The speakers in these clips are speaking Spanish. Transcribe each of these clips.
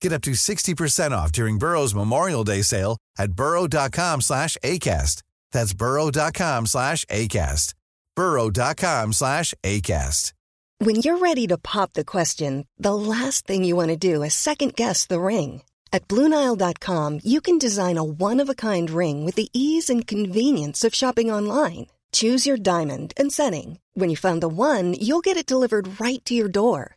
Get up to 60% off during Burrow's Memorial Day sale at burrow.com slash ACAST. That's burrow.com slash ACAST. burrow.com slash ACAST. When you're ready to pop the question, the last thing you want to do is second-guess the ring. At BlueNile.com, you can design a one-of-a-kind ring with the ease and convenience of shopping online. Choose your diamond and setting. When you find the one, you'll get it delivered right to your door.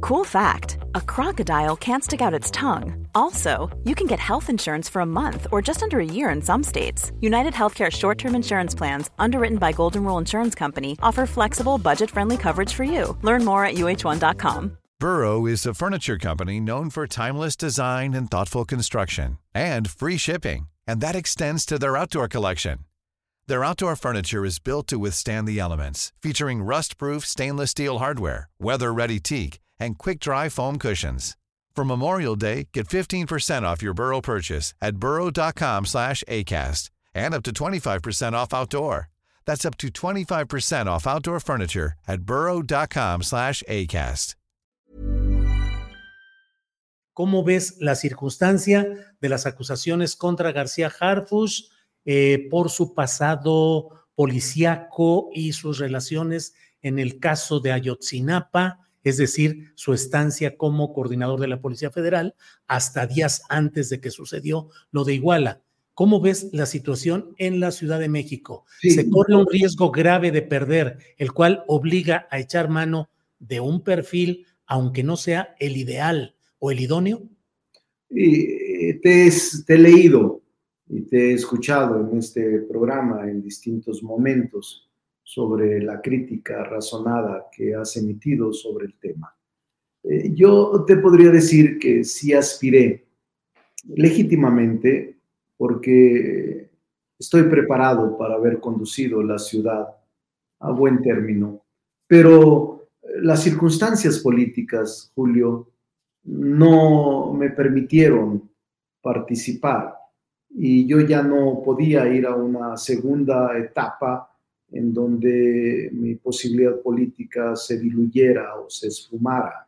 Cool fact a crocodile can't stick out its tongue. Also, you can get health insurance for a month or just under a year in some states. United Healthcare short term insurance plans, underwritten by Golden Rule Insurance Company, offer flexible, budget friendly coverage for you. Learn more at uh1.com. Burrow is a furniture company known for timeless design and thoughtful construction and free shipping, and that extends to their outdoor collection. Their outdoor furniture is built to withstand the elements, featuring rust-proof stainless steel hardware, weather-ready teak, and quick-dry foam cushions. For Memorial Day, get 15% off your Burrow purchase at burrow.com slash ACAST and up to 25% off outdoor. That's up to 25% off outdoor furniture at burrow.com slash ACAST. ¿Cómo ves la circunstancia de las acusaciones contra García Harfush eh, por su pasado policíaco y sus relaciones en el caso de Ayotzinapa? Es decir, su estancia como coordinador de la Policía Federal hasta días antes de que sucedió lo de Iguala. ¿Cómo ves la situación en la Ciudad de México? Se corre un riesgo grave de perder, el cual obliga a echar mano de un perfil, aunque no sea el ideal o el idóneo. Y te, he leído y te he escuchado en este programa en distintos momentos sobre la crítica razonada que has emitido sobre el tema. Eh, yo te podría decir que sí aspiré legítimamente porque estoy preparado para haber conducido la ciudad a buen término, pero las circunstancias políticas, Julio, no me permitieron participar y yo ya no podía ir a una segunda etapa en donde mi posibilidad política se diluyera o se esfumara.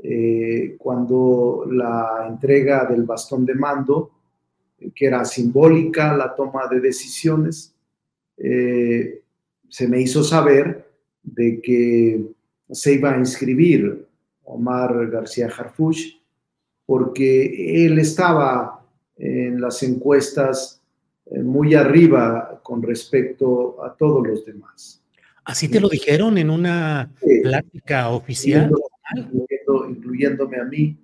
Eh, cuando la entrega del bastón de mando, que era simbólica la toma de decisiones, eh, se me hizo saber de que se iba a inscribir Omar García Harfuch porque él estaba en las encuestas eh, muy arriba con respecto a todos los demás. ¿Así te lo dijeron en una plática oficial? incluyéndome a mí,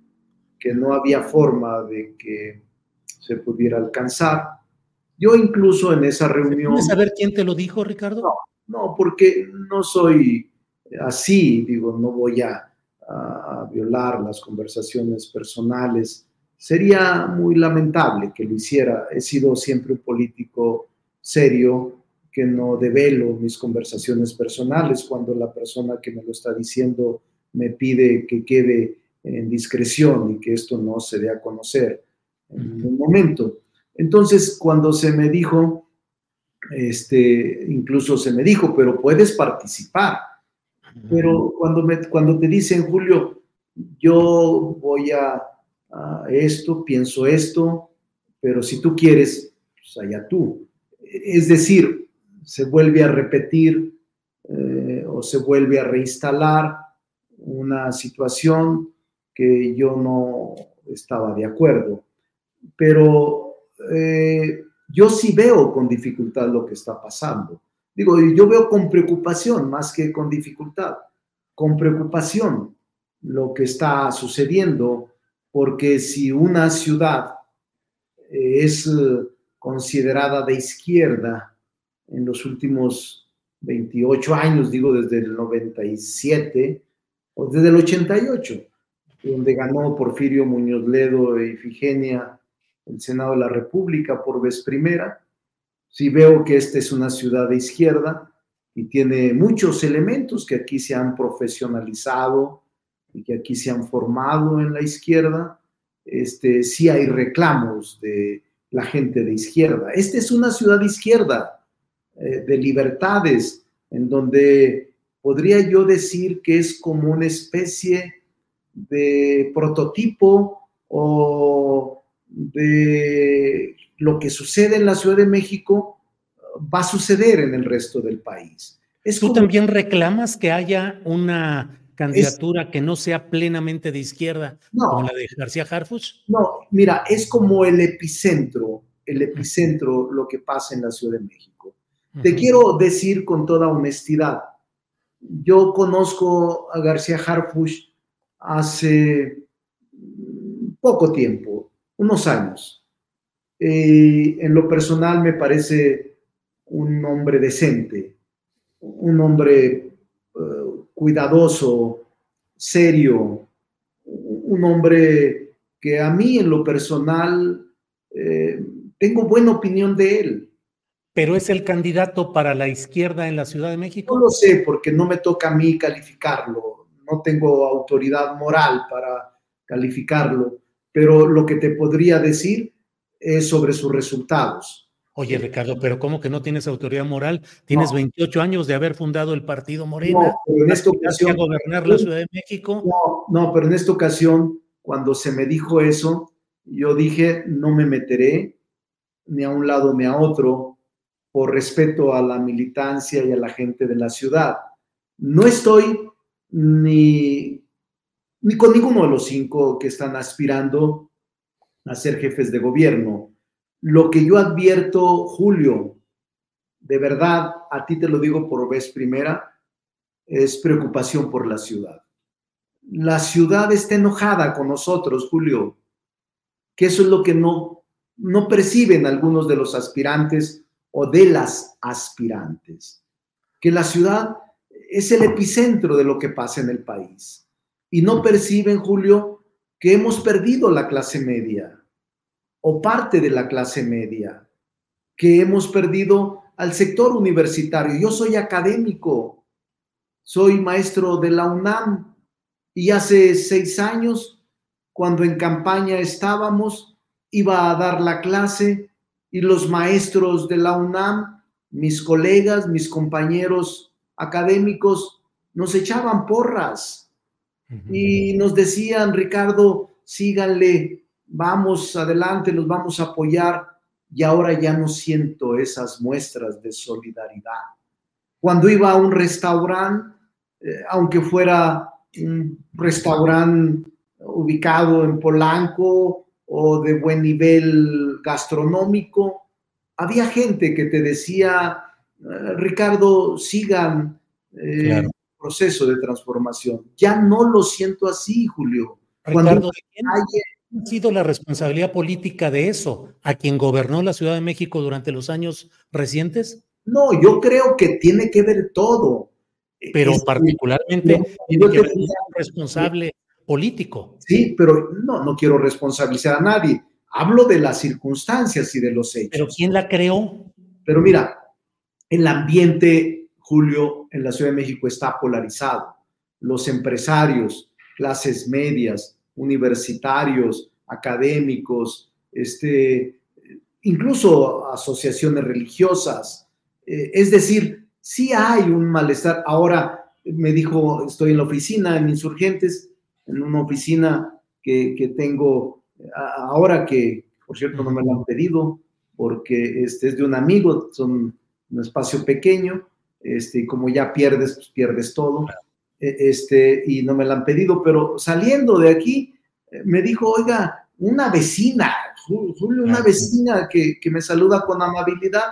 que no había forma de que se pudiera alcanzar. Yo incluso en esa reunión... ¿Puedes saber quién te lo dijo, Ricardo? No, no, porque no soy así, digo, no voy a, a violar las conversaciones personales Sería muy lamentable que lo hiciera. He sido siempre un político serio, que no develo mis conversaciones personales cuando la persona que me lo está diciendo me pide que quede en discreción y que esto no se dé a conocer en un momento. Entonces, cuando se me dijo, este, incluso se me dijo, pero puedes participar. Pero cuando, me, cuando te dicen, Julio, yo voy a esto, pienso esto, pero si tú quieres, pues allá tú. Es decir, se vuelve a repetir eh, o se vuelve a reinstalar una situación que yo no estaba de acuerdo. Pero eh, yo sí veo con dificultad lo que está pasando. Digo, yo veo con preocupación más que con dificultad, con preocupación lo que está sucediendo, porque si una ciudad es considerada de izquierda en los últimos 28 años, digo desde el 97 o desde el 88, donde ganó Porfirio Muñoz Ledo e Ifigenia el Senado de la República por vez primera. Si veo que esta es una ciudad de izquierda y tiene muchos elementos que aquí se han profesionalizado y que aquí se han formado en la izquierda, este, sí hay reclamos de la gente de izquierda. Esta es una ciudad de izquierda, eh, de libertades, en donde podría yo decir que es como una especie de prototipo o de lo que sucede en la Ciudad de México va a suceder en el resto del país. ¿Tú también reclamas que haya una candidatura que no sea plenamente de izquierda, como la de García Harfuch? No, mira, es como el epicentro, el epicentro lo que pasa en la Ciudad de México. Te quiero decir con toda honestidad, yo conozco a García Harfuch hace poco tiempo, unos años. Eh, en lo personal me parece un hombre decente, un hombre cuidadoso, serio, un hombre que a mí en lo personal eh, tengo buena opinión de él. ¿Pero es el candidato para la izquierda en la Ciudad de México? No lo sé, porque no me toca a mí calificarlo. No tengo autoridad moral para calificarlo, pero lo que te podría decir es sobre sus resultados. Oye, Ricardo, pero ¿cómo que no tienes autoridad moral? Tienes 28 años de haber fundado el partido Morena. No, pero en esta ocasión. A gobernar la Ciudad de México. No, no, pero en esta ocasión, cuando se me dijo eso, yo dije, no me meteré ni a un lado ni a otro por respeto a la militancia y a la gente de la ciudad. No estoy ni, ni con ninguno de los cinco que están aspirando a ser jefes de gobierno lo que yo advierto, Julio, de verdad, a ti te lo digo por vez primera, es preocupación por la ciudad. La ciudad está enojada con nosotros, Julio, que eso es lo que no, no perciben algunos de los aspirantes o de las aspirantes, que la ciudad es el epicentro de lo que pasa en el país. Y no perciben, Julio, que hemos perdido la clase media, o parte de la clase media, que hemos perdido al sector universitario. Yo soy académico, soy maestro de la UNAM y hace seis años, cuando en campaña estábamos, iba a dar la clase y los maestros de la UNAM, mis colegas, mis compañeros académicos, nos echaban porras y nos decían, Ricardo, síganle, vamos adelante, los vamos a apoyar y ahora ya no siento esas muestras de solidaridad. Cuando iba a un restaurante, eh, aunque fuera un restaurante ubicado en Polanco o de buen nivel gastronómico, había gente que te decía, eh, Ricardo, sigan eh, el proceso de transformación. Ya no lo siento así, Julio. Cuando ha sido la responsabilidad política de eso a quien gobernó la Ciudad de México durante los años recientes? No, yo creo que tiene que ver todo. Pero particularmente tiene que ver un responsable político. Sí, pero no, no quiero responsabilizar a nadie. Hablo de las circunstancias y de los hechos. Pero ¿quién la creó? Pero mira, el ambiente, Julio, en la Ciudad de México está polarizado. Los empresarios, clases medias, universitarios, académicos, este, incluso asociaciones religiosas. Eh, es decir, sí hay un malestar. Ahora me dijo, estoy en la oficina, en Insurgentes, en una oficina que, tengo ahora que, por cierto, no me lo han pedido porque este es de un amigo, son un espacio pequeño, este, como ya pierdes, pues pierdes todo. E, este, y no me la han pedido, pero saliendo de aquí, eh, me dijo, oiga, una vecina, Julio, una vecina que, que me saluda con amabilidad,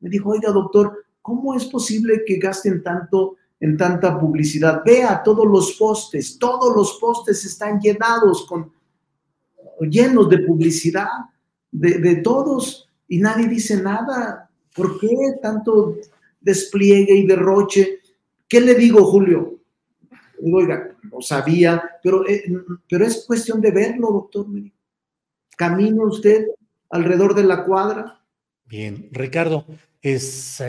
me dijo, oiga, doctor, ¿cómo es posible que gasten tanto en tanta publicidad. Vea todos los postes, todos los postes están llenados con, llenos de publicidad de, de todos y nadie dice nada. ¿Por qué tanto despliegue y derroche? ¿Qué le digo, Julio? Oiga, no sabía, pero, eh, pero es cuestión de verlo, doctor. Camina usted alrededor de la cuadra. Bien, Ricardo, es,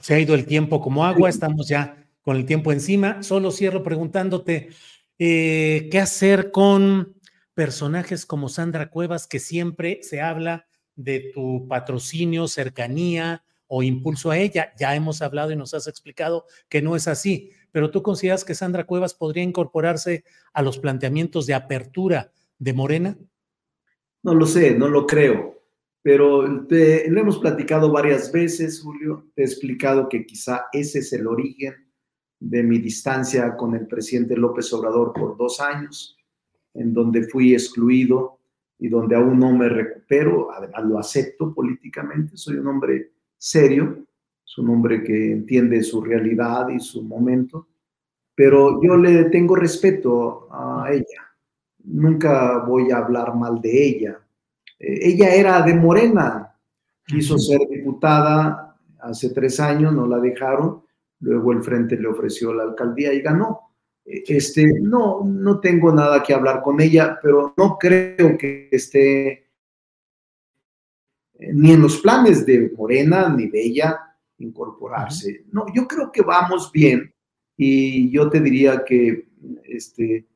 se ha ido el tiempo como agua, estamos ya con el tiempo encima. Solo cierro preguntándote, eh, ¿qué hacer con personajes como Sandra Cuevas, que siempre se habla de tu patrocinio, cercanía o impulso a ella? Ya hemos hablado y nos has explicado que no es así, pero tú consideras que Sandra Cuevas podría incorporarse a los planteamientos de apertura de Morena? No lo sé, no lo creo, pero lo hemos platicado varias veces, Julio. Te he explicado que quizá ese es el origen de mi distancia con el presidente López Obrador por dos años, en donde fui excluido y donde aún no me recupero, además lo acepto políticamente, soy un hombre serio, es un hombre que entiende su realidad y su momento, pero yo le tengo respeto a ella, nunca voy a hablar mal de ella. Eh, ella era de Morena, quiso ser diputada hace tres años, no la dejaron, luego el Frente le ofreció la alcaldía y ganó. Este, no, no tengo nada que hablar con ella, pero no creo que esté ni en los planes de Morena ni de ella incorporarse. No, yo creo que vamos bien y yo te diría que este,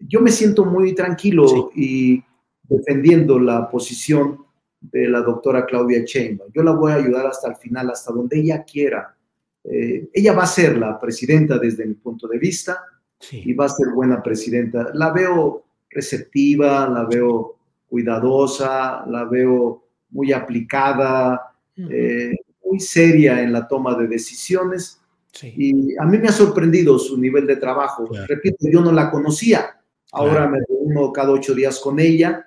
yo me siento muy tranquilo y defendiendo la posición de la doctora Claudia Sheinbaum. Yo la voy a ayudar hasta el final, hasta donde ella quiera eh, ella va a ser la presidenta desde mi punto de vista y va a ser buena presidenta. La veo receptiva, la veo cuidadosa, la veo muy aplicada, eh, muy seria en la toma de decisiones. Y a mí me ha sorprendido su nivel de trabajo. Repito, yo no la conocía. Ahora me reúno cada ocho días con ella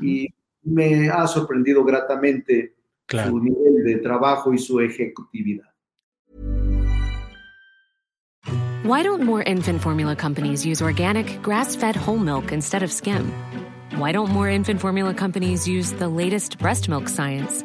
y me ha sorprendido gratamente su nivel de trabajo y su ejecutividad. Why don't more infant formula companies use organic, grass fed whole milk instead of skim? Why don't more infant formula companies use the latest breast milk science?